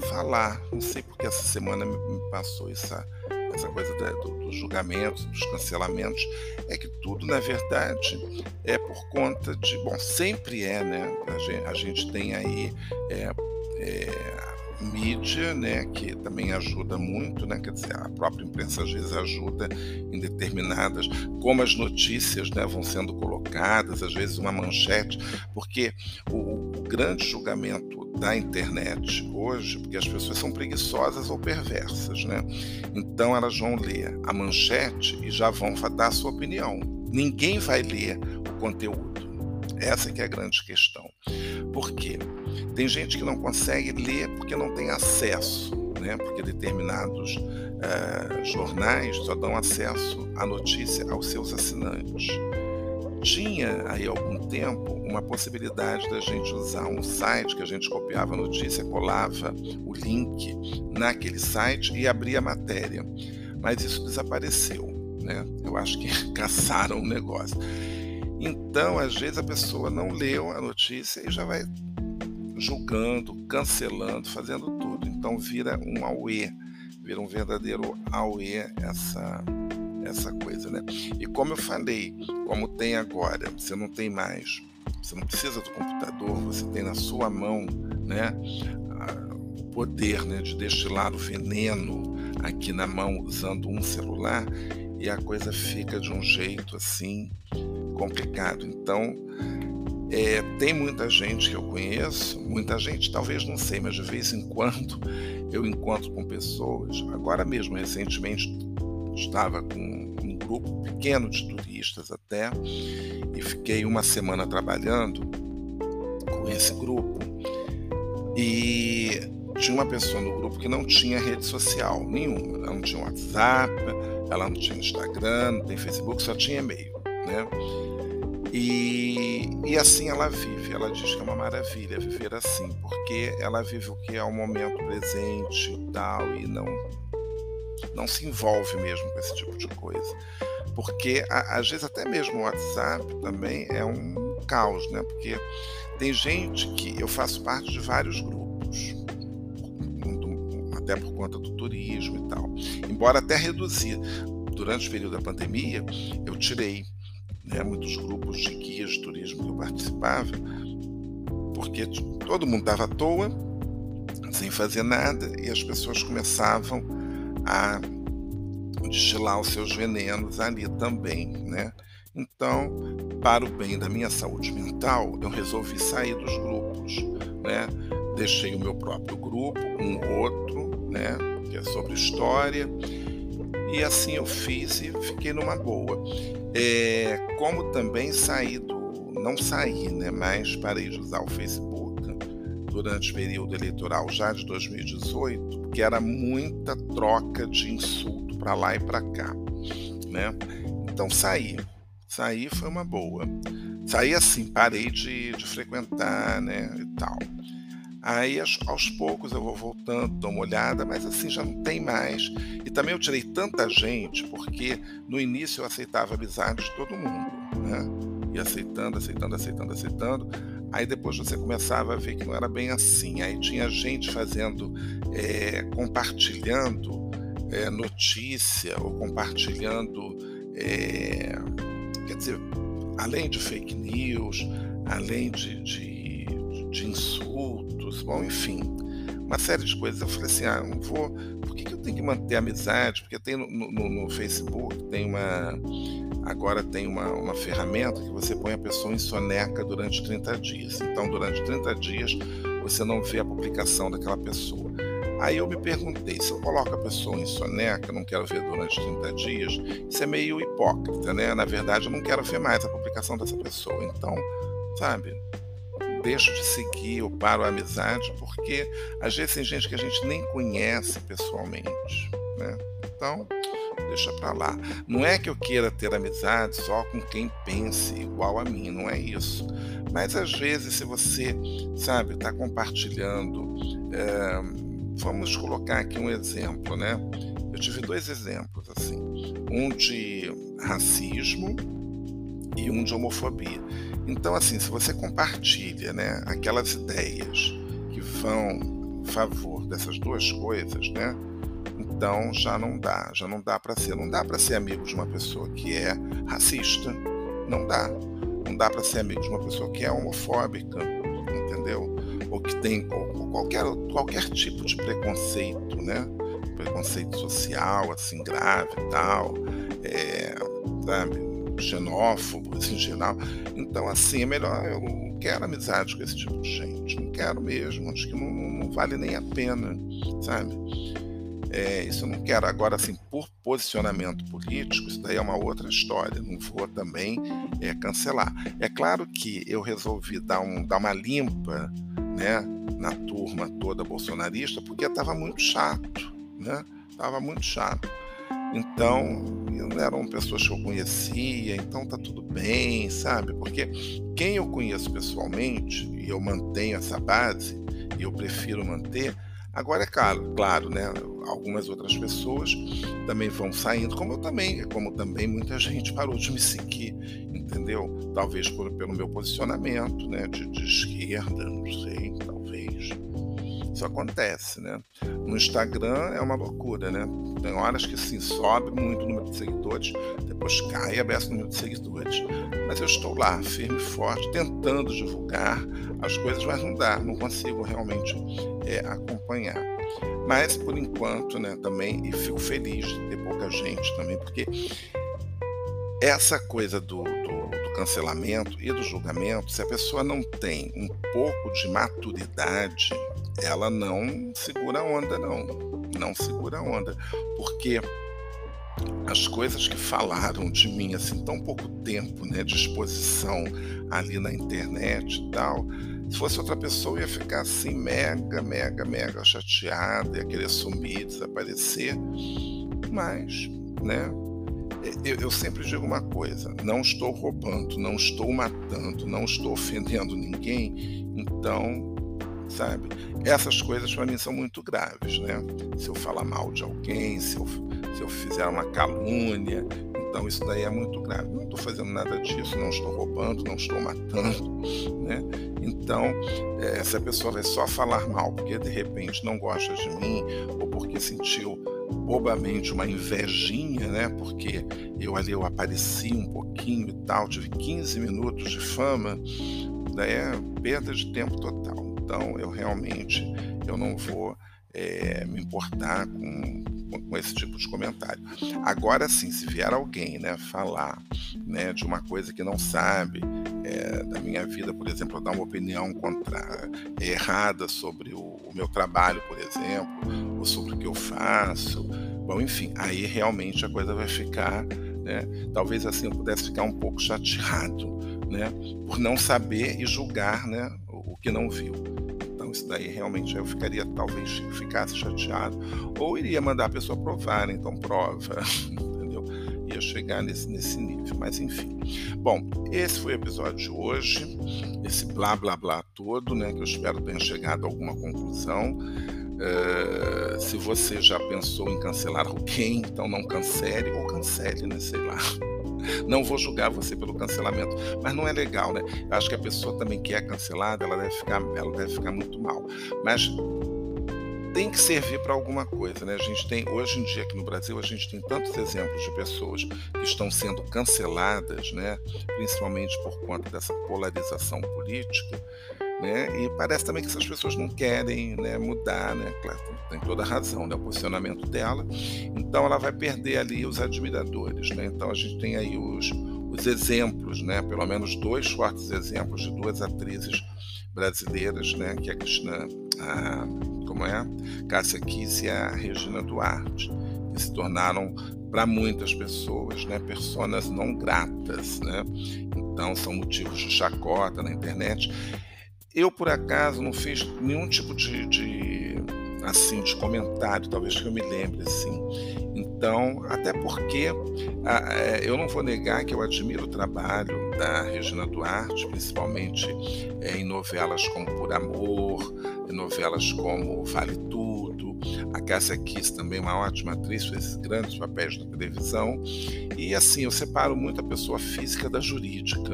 falar, não sei porque essa semana me passou essa essa coisa da, do, dos julgamentos, dos cancelamentos, é que tudo, na verdade, é por conta de. Bom, sempre é, né? A gente, a gente tem aí. É, é, mídia, né, que também ajuda muito, né, quer dizer, a própria imprensa às vezes ajuda em determinadas, como as notícias, né, vão sendo colocadas, às vezes uma manchete, porque o, o grande julgamento da internet hoje, porque as pessoas são preguiçosas ou perversas, né? Então elas vão ler a manchete e já vão dar a sua opinião. Ninguém vai ler o conteúdo. Essa que é a grande questão. Por quê? Tem gente que não consegue ler porque não tem acesso, né? Porque determinados uh, jornais só dão acesso à notícia aos seus assinantes tinha aí algum tempo uma possibilidade da gente usar um site que a gente copiava a notícia, colava o link naquele site e abria a matéria. Mas isso desapareceu, né? Eu acho que caçaram o negócio. Então, às vezes a pessoa não leu a notícia e já vai julgando, cancelando, fazendo tudo. Então vira um auê, vira um verdadeiro auê essa essa coisa, né? E como eu falei, como tem agora, você não tem mais, você não precisa do computador, você tem na sua mão, né, o poder, né, de destilar o veneno aqui na mão usando um celular e a coisa fica de um jeito assim complicado. Então, é, tem muita gente que eu conheço, muita gente talvez não sei, mas de vez em quando eu encontro com pessoas. Agora mesmo, recentemente, estava com um grupo pequeno de turistas até, e fiquei uma semana trabalhando com esse grupo. E tinha uma pessoa no grupo que não tinha rede social nenhuma. Ela não tinha WhatsApp, ela não tinha Instagram, não tem Facebook, só tinha e-mail. Né? E, e assim ela vive. Ela diz que é uma maravilha viver assim, porque ela vive o que é o momento presente e tal, e não não se envolve mesmo com esse tipo de coisa. Porque às vezes até mesmo o WhatsApp também é um caos, né? Porque tem gente que eu faço parte de vários grupos, até por conta do turismo e tal. Embora até reduzir. Durante o período da pandemia, eu tirei né, muitos grupos de guias de turismo que eu participava, porque todo mundo estava à toa, sem fazer nada, e as pessoas começavam a destilar os seus venenos ali também, né? Então, para o bem da minha saúde mental, eu resolvi sair dos grupos, né? Deixei o meu próprio grupo, um outro, né? Que é sobre história, e assim eu fiz e fiquei numa boa. É, como também saí do, não saí, né? Mas parei de usar o Facebook durante o período eleitoral já de 2018, porque era muita troca de insulto para lá e para cá, né? Então saí, saí foi uma boa. Saí assim, parei de, de frequentar, né, e tal. Aí aos, aos, poucos eu vou voltando, dou uma olhada, mas assim já não tem mais. E também eu tirei tanta gente, porque no início eu aceitava amizade de todo mundo, né? E aceitando, aceitando, aceitando, aceitando. Aí depois você começava a ver que não era bem assim. Aí tinha gente fazendo, é, compartilhando é, notícia ou compartilhando, é, quer dizer, além de fake news, além de, de, de, insultos, bom, enfim, uma série de coisas. Eu falei assim, ah, não vou, por que, que eu tenho que manter amizade? Porque tem no, no, no Facebook, tem uma agora tem uma, uma ferramenta que você põe a pessoa em soneca durante 30 dias. Então, durante 30 dias, você não vê a publicação daquela pessoa. Aí eu me perguntei, se eu coloco a pessoa em soneca, não quero ver durante 30 dias, isso é meio hipócrita, né? Na verdade, eu não quero ver mais a publicação dessa pessoa. Então, sabe, deixo de seguir, eu paro a amizade, porque às vezes tem gente que a gente nem conhece pessoalmente, né? Então, deixa para lá. Não é que eu queira ter amizade só com quem pense igual a mim, não é isso. Mas às vezes, se você, sabe, está compartilhando, é, vamos colocar aqui um exemplo, né? Eu tive dois exemplos assim, um de racismo e um de homofobia. Então, assim, se você compartilha, né, aquelas ideias que vão a favor dessas duas coisas, né? Então já não dá, já não dá para ser, não dá para ser amigo de uma pessoa que é racista, não dá. Não dá para ser amigo de uma pessoa que é homofóbica, entendeu? Ou que tem ou qualquer qualquer tipo de preconceito, né? Preconceito social, assim grave, e tal, é, sabe? Xenófobo, assim, em geral. Então, assim, é melhor. Eu não quero amizade com esse tipo de gente. Não quero mesmo. Acho que não, não vale nem a pena, sabe? É, isso eu não quero. Agora, assim, por posicionamento político, isso daí é uma outra história. Não vou também é, cancelar. É claro que eu resolvi dar, um, dar uma limpa né, na turma toda bolsonarista, porque estava muito chato. Né? Estava muito chato. Então, eram pessoas que eu conhecia, então tá tudo bem, sabe? Porque quem eu conheço pessoalmente, e eu mantenho essa base, e eu prefiro manter, Agora é claro, claro, né? Algumas outras pessoas também vão saindo, como eu também, como também muita gente parou de me seguir, entendeu? Talvez por, pelo meu posicionamento, né? De, de esquerda, não sei, talvez. Isso acontece, né? No Instagram é uma loucura, né? Tem horas que assim sobe muito o número de seguidores, depois cai e o número de seguidores. Mas eu estou lá, firme e forte, tentando divulgar as coisas, mas não dá, não consigo realmente é, acompanhar. Mas por enquanto, né, também, e fico feliz de ter pouca gente também, porque essa coisa do, do, do cancelamento e do julgamento, se a pessoa não tem um pouco de maturidade ela não segura a onda, não. Não segura a onda. Porque as coisas que falaram de mim assim tão pouco tempo né, de exposição ali na internet e tal, se fosse outra pessoa ia ficar assim mega, mega, mega chateada, ia querer sumir, desaparecer. Mas, né? Eu, eu sempre digo uma coisa: não estou roubando, não estou matando, não estou ofendendo ninguém, então sabe? Essas coisas para mim são muito graves, né? Se eu falar mal de alguém, se eu, se eu fizer uma calúnia, então isso daí é muito grave. Não estou fazendo nada disso, não estou roubando, não estou matando, né? Então, é, se a pessoa vai só falar mal porque de repente não gosta de mim ou porque sentiu bobamente uma invejinha, né? Porque eu ali eu apareci um pouquinho e tal, tive 15 minutos de fama, daí é perda de tempo total. Então, eu realmente eu não vou é, me importar com, com, esse tipo de comentário. Agora sim, se vier alguém né, falar né, de uma coisa que não sabe é, da minha vida, por exemplo, dar uma opinião contra, errada sobre o, o meu trabalho, por exemplo, ou sobre o que eu faço, bom, enfim, aí realmente a coisa vai ficar né? Talvez assim eu pudesse ficar um pouco chateado, né? Por não saber e julgar, né? O, que não viu. Então isso daí realmente eu ficaria, talvez ficasse chateado, ou iria mandar a pessoa provar, né? então prova, entendeu? Ia chegar nesse, nesse nível, mas enfim. Bom, esse foi o episódio de hoje, esse blá blá blá todo, né? Que eu espero tenha chegado a alguma conclusão. Uh, se você já pensou em cancelar alguém, então não cancele ou cancele, né? Sei lá. Não vou julgar você pelo cancelamento, mas não é legal, né? Eu acho que a pessoa também que é cancelada, ela deve ficar, ela deve ficar muito mal. Mas tem que servir para alguma coisa, né? A gente tem hoje em dia aqui no Brasil a gente tem tantos exemplos de pessoas que estão sendo canceladas, né? Principalmente por conta dessa polarização política né? E parece também que essas pessoas não querem né, mudar, né? Claro, tem toda a razão, né? O posicionamento dela. Então ela vai perder ali os admiradores, né? Então a gente tem aí os, os exemplos, né? Pelo menos dois fortes exemplos de duas atrizes brasileiras, né? Que é a Cristina, a, como é? Cássia Kiss e a Regina Duarte, que se tornaram para muitas pessoas, né, personas não gratas, né? Então são motivos de chacota na internet. Eu, por acaso, não fiz nenhum tipo de, de assim de comentário, talvez que eu me lembre assim. Então, até porque eu não vou negar que eu admiro o trabalho da Regina Duarte, principalmente é, em novelas como Por Amor, em novelas como Vale Tudo. A Cássia Kiss também uma ótima atriz, fez grandes papéis na televisão. E assim, eu separo muito a pessoa física da jurídica.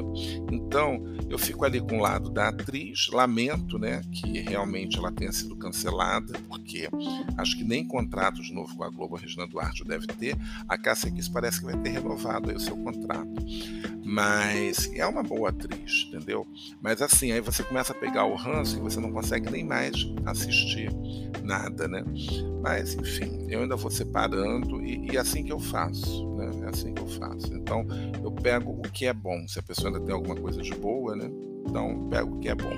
Então, eu fico ali com o lado da atriz, lamento né, que realmente ela tenha sido cancelada, porque acho que nem contrato de novo com a Globo a Regina Duarte deve ter. A Cássia Kiss parece que vai ter renovado o seu contrato. Mas é uma boa atriz, entendeu? Mas assim, aí você começa a pegar o ranço e você não consegue nem mais assistir nada, né? Mas enfim, eu ainda vou separando e, e é assim que eu faço, né? É assim que eu faço. Então eu pego o que é bom. Se a pessoa ainda tem alguma coisa de boa, né? Então pego o que é bom.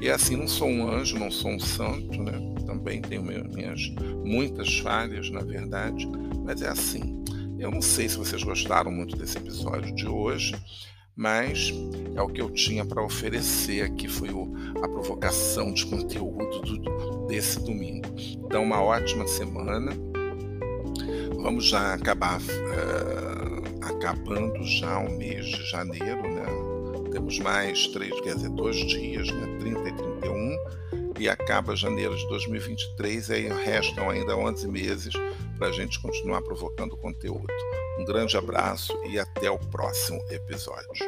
E assim, não sou um anjo, não sou um santo, né? Também tenho minhas muitas falhas, na verdade, mas é assim. Eu não sei se vocês gostaram muito desse episódio de hoje, mas é o que eu tinha para oferecer aqui foi o, a provocação de conteúdo do, desse domingo. Então, uma ótima semana. Vamos já acabar uh, acabando já o mês de janeiro, né? Temos mais três, quer dizer, dois dias, né? 30 e 31, e acaba janeiro de 2023, e aí restam ainda 11 meses para a gente continuar provocando conteúdo. Um grande abraço e até o próximo episódio.